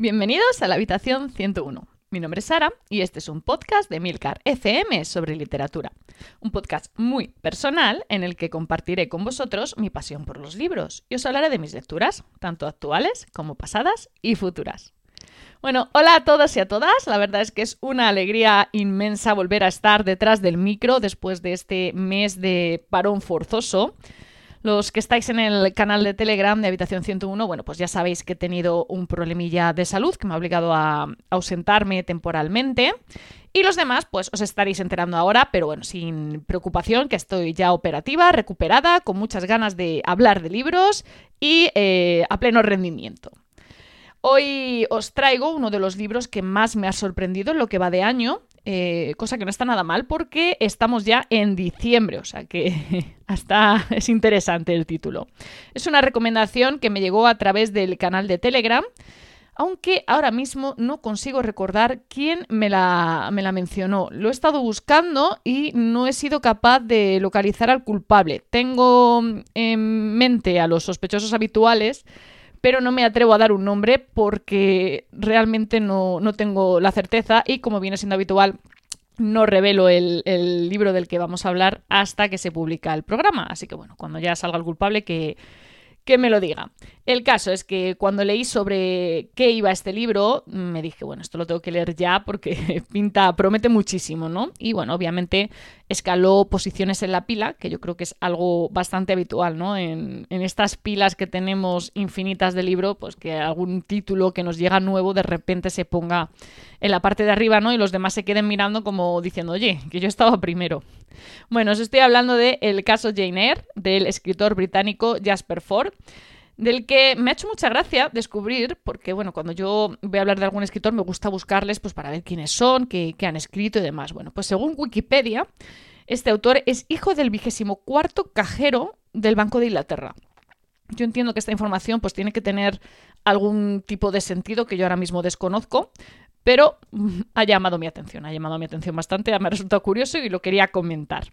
Bienvenidos a la habitación 101. Mi nombre es Sara y este es un podcast de Milcar FM sobre literatura. Un podcast muy personal en el que compartiré con vosotros mi pasión por los libros y os hablaré de mis lecturas, tanto actuales como pasadas y futuras. Bueno, hola a todos y a todas. La verdad es que es una alegría inmensa volver a estar detrás del micro después de este mes de parón forzoso. Los que estáis en el canal de Telegram de Habitación 101, bueno, pues ya sabéis que he tenido un problemilla de salud que me ha obligado a ausentarme temporalmente. Y los demás, pues os estaréis enterando ahora, pero bueno, sin preocupación, que estoy ya operativa, recuperada, con muchas ganas de hablar de libros y eh, a pleno rendimiento. Hoy os traigo uno de los libros que más me ha sorprendido en lo que va de año, eh, cosa que no está nada mal porque estamos ya en diciembre, o sea que hasta es interesante el título. Es una recomendación que me llegó a través del canal de Telegram, aunque ahora mismo no consigo recordar quién me la, me la mencionó. Lo he estado buscando y no he sido capaz de localizar al culpable. Tengo en mente a los sospechosos habituales, pero no me atrevo a dar un nombre porque realmente no, tengo la certeza y como viene siendo habitual, no revelo el, el, libro del que vamos a hablar hasta que se publica el programa. Así que bueno, cuando ya salga el culpable que, que me lo diga. El caso es que cuando leí sobre qué iba este libro, me dije, bueno, esto lo tengo que leer ya porque pinta, promete muchísimo, ¿no? Y bueno, obviamente escaló posiciones en la pila, que yo creo que es algo bastante habitual, ¿no? En, en estas pilas que tenemos infinitas de libro, pues que algún título que nos llega nuevo de repente se ponga en la parte de arriba, ¿no? Y los demás se queden mirando como diciendo, oye, que yo estaba primero. Bueno, os estoy hablando de El caso Jane Eyre, del escritor británico Jasper Ford del que me ha hecho mucha gracia descubrir, porque bueno, cuando yo voy a hablar de algún escritor me gusta buscarles pues para ver quiénes son, qué, qué han escrito y demás. Bueno, pues según Wikipedia, este autor es hijo del vigésimo cuarto cajero del Banco de Inglaterra. Yo entiendo que esta información pues tiene que tener algún tipo de sentido que yo ahora mismo desconozco, pero ha llamado mi atención, ha llamado mi atención bastante, me ha resultado curioso y lo quería comentar.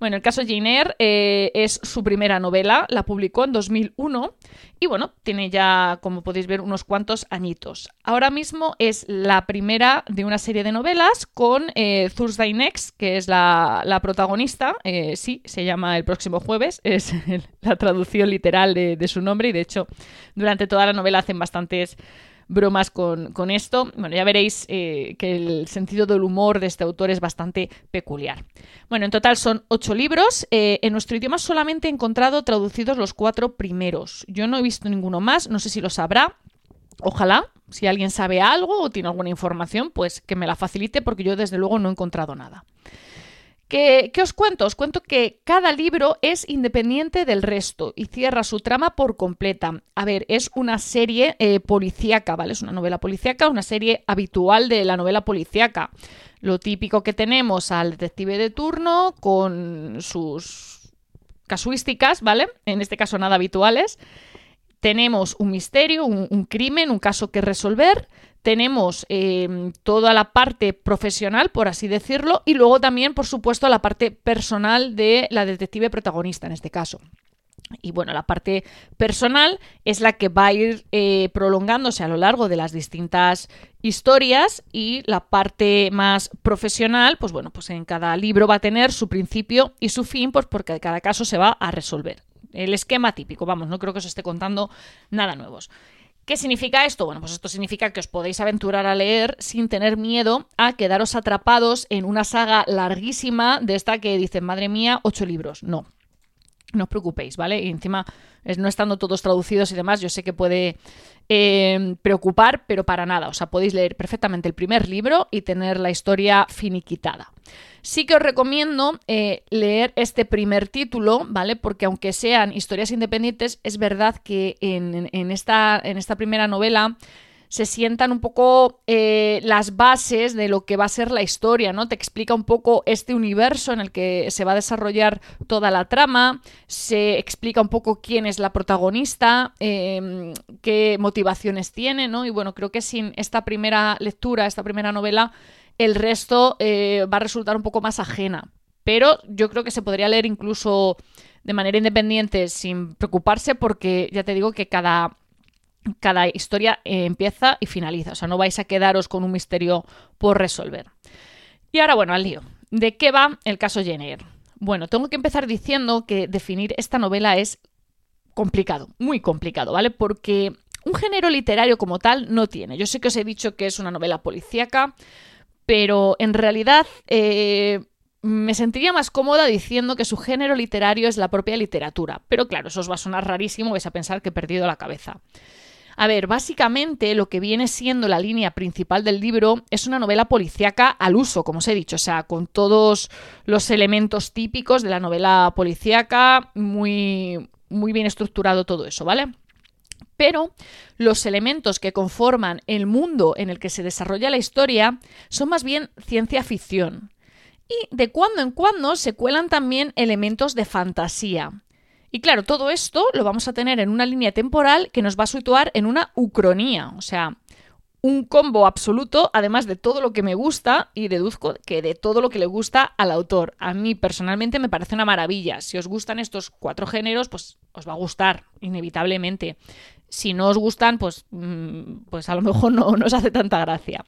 Bueno, el caso Jane Eyre eh, es su primera novela, la publicó en 2001 y bueno, tiene ya, como podéis ver, unos cuantos añitos. Ahora mismo es la primera de una serie de novelas con eh, Thursday Next, que es la, protagonista, eh, sí, se llama El próximo jueves, es la traducción literal de su nombre y de hecho durante toda la novela hacen bastantes bromas con, esto. Bueno, ya veréis eh, que el sentido del humor de este autor es bastante peculiar. Bueno, en total son ocho libros. Eh, en nuestro idioma solamente he encontrado traducidos los cuatro primeros. Yo no he visto ninguno más, no sé si lo sabrá. Ojalá, si alguien sabe algo o tiene alguna información, pues que me la facilite porque yo desde luego no he encontrado nada. ¿Qué, os cuento? Os cuento que cada libro es independiente del resto y cierra su trama por completa. A ver, es una serie eh, policíaca, ¿vale? Es una novela policíaca, una serie habitual de la novela policíaca. Lo típico que tenemos al detective de turno con sus casuísticas, ¿vale? En este caso nada habituales. Tenemos un misterio, un crimen, un caso que resolver tenemos em, toda la parte profesional, por así decirlo, y luego también, por supuesto, la parte personal de la detective protagonista en este caso. Y bueno, la parte personal es la que va a ir eh, prolongándose a lo largo de las distintas historias y la parte más profesional, pues bueno, pues en cada libro va a tener su principio y su fin, pues porque cada caso se va a resolver. El esquema típico, vamos, no creo que os esté contando nada nuevos. ¿Qué significa esto? Bueno, pues esto significa que os podéis aventurar a leer sin tener miedo a quedaros atrapados en una saga larguísima de esta que dicen, madre mía, ocho libros. No, no os preocupéis, ¿vale? Y encima, no estando todos traducidos y demás, yo sé que puede eh, preocupar, pero para nada. O sea, podéis leer perfectamente el primer libro y tener la historia finiquitada. Sí que os recomiendo eh, leer este primer título, ¿vale? Porque aunque sean historias independientes, es verdad que en, esta, en esta primera novela se sientan un poco eh, las bases de lo que va a ser la historia, ¿no? Te explica un poco este universo en el que se va a desarrollar toda la trama, se explica un poco quién es la protagonista, em, qué motivaciones tiene, ¿no? Y bueno, creo que sin esta primera lectura, esta primera novela, el resto eh, va a resultar un poco más ajena. Pero yo creo que se podría leer incluso de manera independiente sin preocuparse porque ya te digo que cada cada historia eh, empieza y finaliza, o sea, no vais a quedaros con un misterio por resolver. Y ahora, bueno, al lío. ¿De qué va el caso Jenner? Bueno, tengo que empezar diciendo que definir esta novela es complicado, muy complicado, ¿vale? Porque un género literario como tal no tiene. Yo sé que os he dicho que es una novela policíaca, pero en realidad eh, me sentiría más cómoda diciendo que su género literario es la propia literatura. Pero claro, eso os va a sonar rarísimo, vais a pensar que he perdido la cabeza. A ver, básicamente lo que viene siendo la línea principal del libro es una novela policíaca al uso, como os he dicho, o sea, con todos los elementos típicos de la novela policíaca, muy, muy bien estructurado todo eso, ¿vale? Pero los elementos que conforman el mundo en el que se desarrolla la historia son más bien ciencia ficción. Y de cuando en cuando se cuelan también elementos de fantasía. Y claro, todo esto lo vamos a tener en una línea temporal que nos va a situar en una ucronía, o sea, un combo absoluto, además de todo lo que me gusta y deduzco que de todo lo que le gusta al autor. A mí personalmente me parece una maravilla. Si os gustan estos cuatro géneros, pues os va a gustar, inevitablemente si no os gustan, pues, mm, pues a lo mejor no nos hace tanta gracia.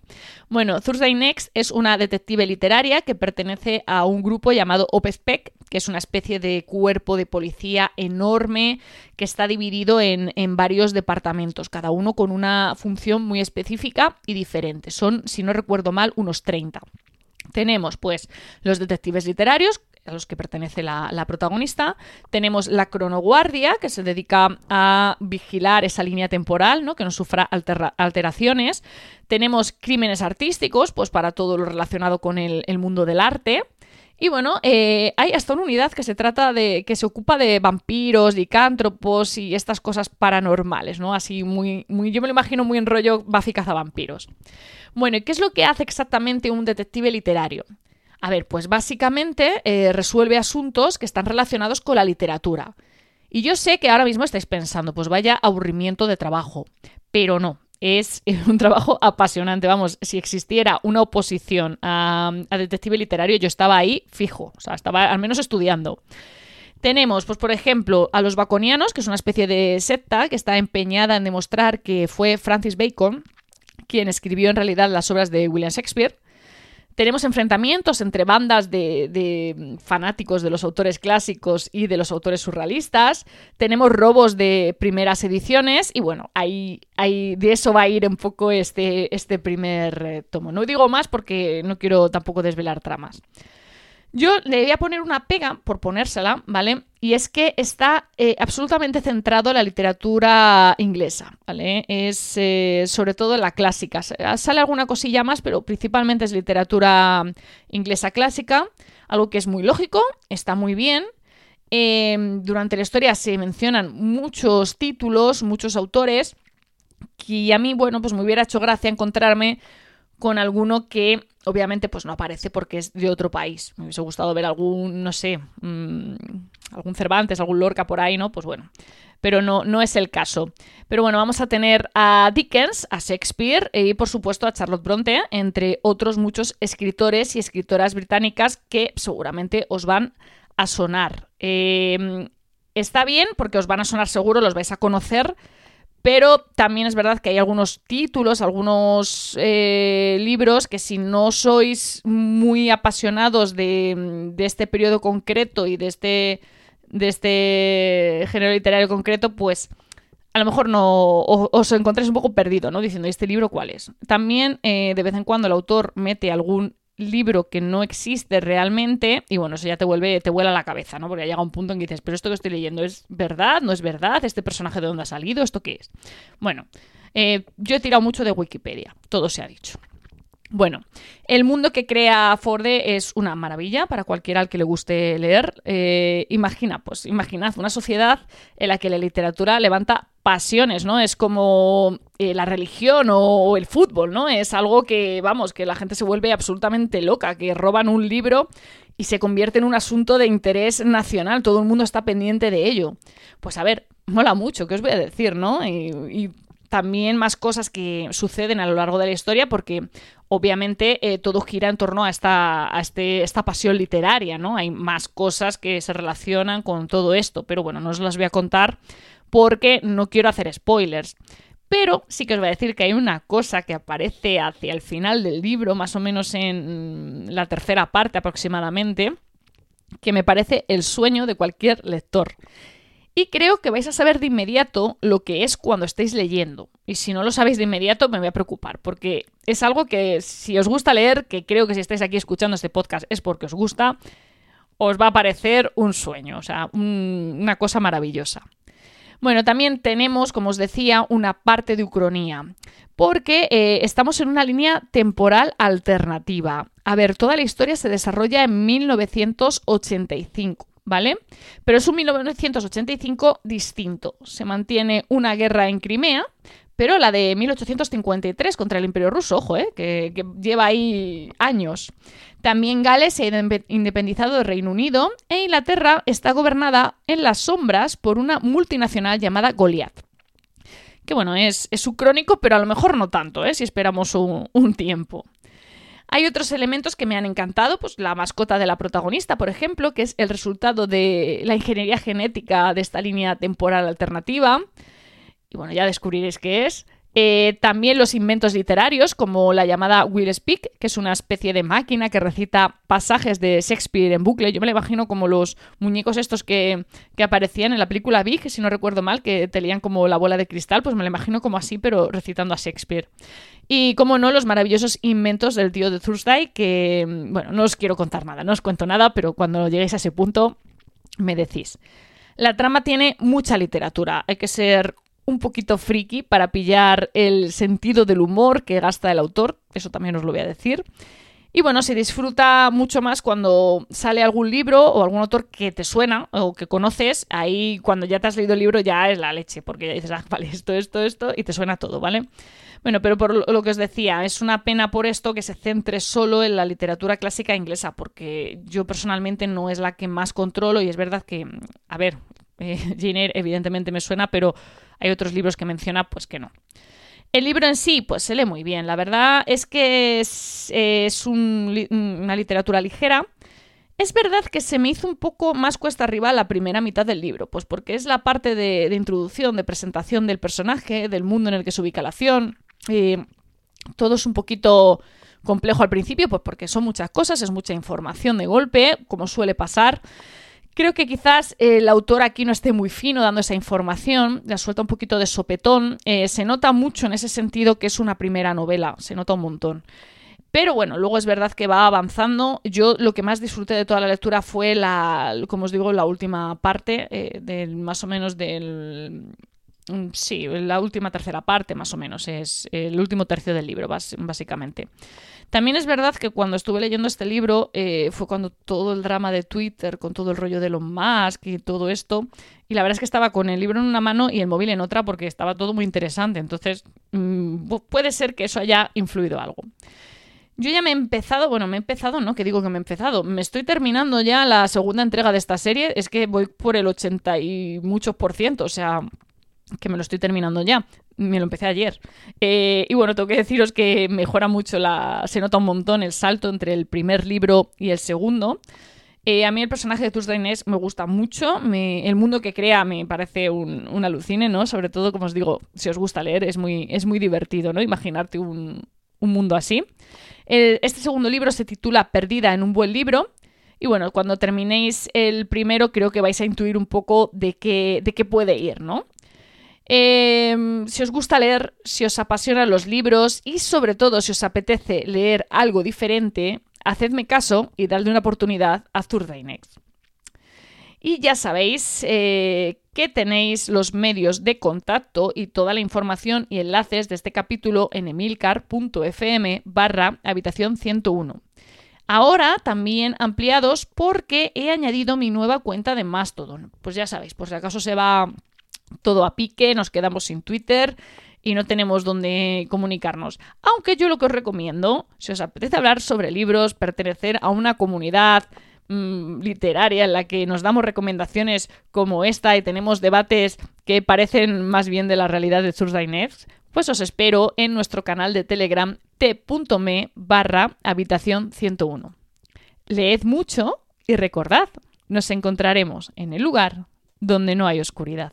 Bueno, Thursday Next es una detective literaria que pertenece a un grupo llamado OPSPEC, que es una especie de cuerpo de policía enorme que está dividido en, en varios departamentos, cada uno con una función muy específica y diferente. Son, si no recuerdo mal, unos 30. Tenemos pues los detectives literarios, a los que pertenece la, protagonista. Tenemos la cronoguardia, que se dedica a vigilar esa línea temporal, ¿no? que no sufra alteraciones. Tenemos crímenes artísticos, pues para todo lo relacionado con el, mundo del arte. Y bueno, eh, hay hasta una unidad que se trata de. que se ocupa de vampiros, licántropos y estas cosas paranormales, ¿no? Así muy. muy yo me lo imagino muy en rollo Buffy vampiros. Bueno, ¿y qué es lo que hace exactamente un detective literario? A ver, pues básicamente eh, resuelve asuntos que están relacionados con la literatura. Y yo sé que ahora mismo estáis pensando, pues vaya aburrimiento de trabajo, pero no, es un trabajo apasionante. Vamos, si existiera una oposición a, detective literario, yo estaba ahí fijo, o sea, estaba al menos estudiando. Tenemos, pues por ejemplo, a los baconianos, que es una especie de secta que está empeñada en demostrar que fue Francis Bacon quien escribió en realidad las obras de William Shakespeare. Tenemos enfrentamientos entre bandas de, fanáticos de los autores clásicos y de los autores surrealistas. Tenemos robos de primeras ediciones y bueno, ahí, ahí de eso va a ir un poco este, este primer eh, tomo. No digo más porque no quiero tampoco desvelar tramas. Yo le voy a poner una pega por ponérsela, ¿vale? Y es que está eh, absolutamente centrado en la literatura inglesa, ¿vale? Es eh, sobre todo la clásica. Sale alguna cosilla más, pero principalmente es literatura inglesa clásica, algo que es muy lógico, está muy bien. Em, durante la historia se mencionan muchos títulos, muchos autores, y a mí, bueno, pues me hubiera hecho gracia encontrarme con alguno que obviamente pues no aparece porque es de otro país. Me hubiese gustado ver algún, no sé, mm, algún Cervantes, algún Lorca por ahí, ¿no? Pues bueno, pero no, no es el caso. Pero bueno, vamos a tener a Dickens, a Shakespeare y por supuesto a Charlotte Bronte, entre otros muchos escritores y escritoras británicas que seguramente os van a sonar. Eh, está bien porque os van a sonar seguro, los vais a conocer pero también es verdad que hay algunos títulos, algunos eh, libros que si no sois muy apasionados de, este periodo concreto y de este, de este género literario concreto, pues a lo mejor no os, encontréis un poco perdido, ¿no? Diciendo, ¿este libro cuál es? También eh, de vez en cuando el autor mete algún libro que no existe realmente y bueno, eso ya te vuelve, te vuela la cabeza, ¿no? Porque llega un punto en que dices, pero esto que estoy leyendo es verdad, no es verdad, este personaje de dónde ha salido, esto qué es. Bueno, eh, yo he tirado mucho de Wikipedia, todo se ha dicho. Bueno, el mundo que crea Forde es una maravilla para cualquiera al que le guste leer. Eh, imagina, pues imaginad una sociedad en la que la literatura levanta pasiones, ¿no? Es como eh, la religión o, el fútbol, ¿no? Es algo que, vamos, que la gente se vuelve absolutamente loca, que roban un libro y se convierte en un asunto de interés nacional, todo el mundo está pendiente de ello. Pues a ver, mola mucho, ¿qué os voy a decir, no? y también más cosas que suceden a lo largo de la historia, porque obviamente eh, todo gira en torno a esta, a este, esta pasión literaria, ¿no? Hay más cosas que se relacionan con todo esto, pero bueno, no os las voy a contar porque no quiero hacer spoilers. Pero sí que os voy a decir que hay una cosa que aparece hacia el final del libro, más o menos en la tercera parte aproximadamente, que me parece el sueño de cualquier lector. Y creo que vais a saber de inmediato lo que es cuando estéis leyendo. Y si no lo sabéis de inmediato, me voy a preocupar, porque es algo que si os gusta leer, que creo que si estáis aquí escuchando este podcast es porque os gusta, os va a parecer un sueño, o sea, una cosa maravillosa. Bueno, también tenemos, como os decía, una parte de ucronía, porque eh, estamos en una línea temporal alternativa. A ver, toda la historia se desarrolla en 1985. ¿Vale? Pero es un 1985 distinto. Se mantiene una guerra en Crimea, pero la de 1853 contra el Imperio Ruso, ojo, ¿eh? que, lleva ahí años. También Gales se ha independizado del Reino Unido e Inglaterra está gobernada en las sombras por una multinacional llamada Goliath. Que bueno, es, es crónico, pero a lo mejor no tanto, ¿eh? si esperamos un, un tiempo. Hay otros elementos que me han encantado, pues la mascota de la protagonista, por ejemplo, que es el resultado de la ingeniería genética de esta línea temporal alternativa. Y bueno, ya descubriréis qué es. Eh, también los inventos literarios, como la llamada Will Speak, que es una especie de máquina que recita pasajes de Shakespeare en bucle. Yo me lo imagino como los muñecos estos que, aparecían en la película Big, si no recuerdo mal, que te leían como la bola de cristal, pues me lo imagino como así, pero recitando a Shakespeare. Y como no, los maravillosos inventos del tío de Thursday, que, bueno, no os quiero contar nada, no os cuento nada, pero cuando lleguéis a ese punto me decís. La trama tiene mucha literatura, hay que ser un poquito friki para pillar el sentido del humor que gasta el autor, eso también os lo voy a decir. Y bueno, se disfruta mucho más cuando sale algún libro o algún autor que te suena o que conoces. Ahí, cuando ya te has leído el libro, ya es la leche, porque ya dices, ah, vale, esto, esto, esto, y te suena todo, ¿vale? Bueno, pero por lo que os decía, es una pena por esto que se centre solo en la literatura clásica inglesa, porque yo personalmente no es la que más controlo y es verdad que, a ver, eh, Jane Eyre evidentemente me suena, pero hay otros libros que menciona, pues que no. El libro en sí, pues se lee muy bien. La verdad es que es, una literatura ligera. Es verdad que se me hizo un poco más cuesta arriba la primera mitad del libro, pues porque es la parte de, introducción, de presentación del personaje, del mundo en el que se ubica la acción. todo es un poquito complejo al principio, pues porque son muchas cosas, es mucha información de golpe, como suele pasar. Creo que quizás el autor aquí no esté muy fino dando esa información, la suelta un poquito de sopetón. Eh, se nota mucho en ese sentido que es una primera novela, se nota un montón. Pero bueno, luego es verdad que va avanzando. Yo lo que más disfruté de toda la lectura fue la, como os digo, la última parte, eh, del, más o menos del sí, la última tercera parte, más o menos, es el último tercio del libro, básicamente. También es verdad que cuando estuve leyendo este libro eh, fue cuando todo el drama de Twitter, con todo el rollo de Elon Musk y todo esto, y la verdad es que estaba con el libro en una mano y el móvil en otra porque estaba todo muy interesante, entonces mm, puede ser que eso haya influido algo. Yo ya me he empezado, bueno, me he empezado, no, que digo que me he empezado, me estoy terminando ya la segunda entrega de esta serie, es que voy por el 80 y muchos por ciento, o sea, que me lo estoy terminando ya. Me lo empecé ayer. Eh, y bueno, tengo que deciros que mejora mucho la. Se nota un montón el salto entre el primer libro y el segundo. Eh, a mí el personaje de Tuesday Inés me gusta mucho. el mundo que crea me parece un, alucine, ¿no? Sobre todo, como os digo, si os gusta leer, es muy, es muy divertido, ¿no? Imaginarte un, mundo así. este segundo libro se titula Perdida en un buen libro. Y bueno, cuando terminéis el primero, creo que vais a intuir un poco de qué, de qué puede ir, ¿no? Em, si os gusta leer, si os apasionan los libros y sobre todo si os apetece leer algo diferente, hacedme caso y dadle una oportunidad a Thursday Next. Y ya sabéis eh, que tenéis los medios de contacto y toda la información y enlaces de este capítulo en emilcar.fm barra habitación 101. Ahora también ampliados porque he añadido mi nueva cuenta de Mastodon. Pues ya sabéis, por si acaso se va todo a pique, nos quedamos sin Twitter y no tenemos dónde comunicarnos. Aunque yo lo que os recomiendo, si os apetece hablar sobre libros, pertenecer a una comunidad mm, literaria en la que nos damos recomendaciones como esta y tenemos debates que parecen más bien de la realidad de Thursday pues os espero en nuestro canal de Telegram t.me barra habitación 101. Leed mucho y recordad, nos encontraremos en el lugar donde no hay oscuridad.